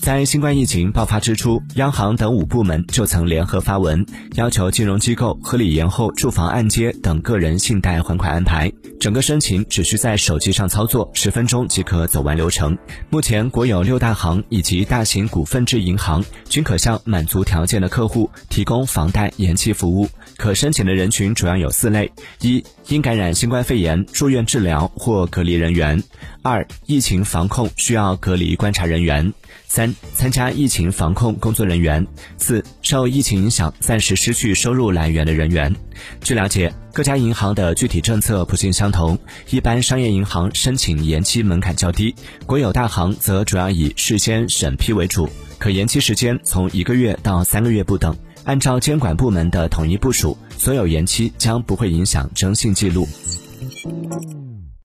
在新冠疫情爆发之初，央行等五部门就曾联合发文，要求金融机构合理延后住房按揭等个人信贷还款安排。整个申请只需在手机上操作，十分钟即可走完流程。目前，国有六大行以及大型股份制银行均可向满足条件的客户提供房贷延期服务。可申请的人群主要有四类：一、因感染新冠肺炎住院治疗或隔离人员；二、疫情防控需要隔离观察人员。三、参加疫情防控工作人员；四、受疫情影响暂时失去收入来源的人员。据了解，各家银行的具体政策不尽相同。一般商业银行申请延期门槛较低，国有大行则主要以事先审批为主，可延期时间从一个月到三个月不等。按照监管部门的统一部署，所有延期将不会影响征信记录。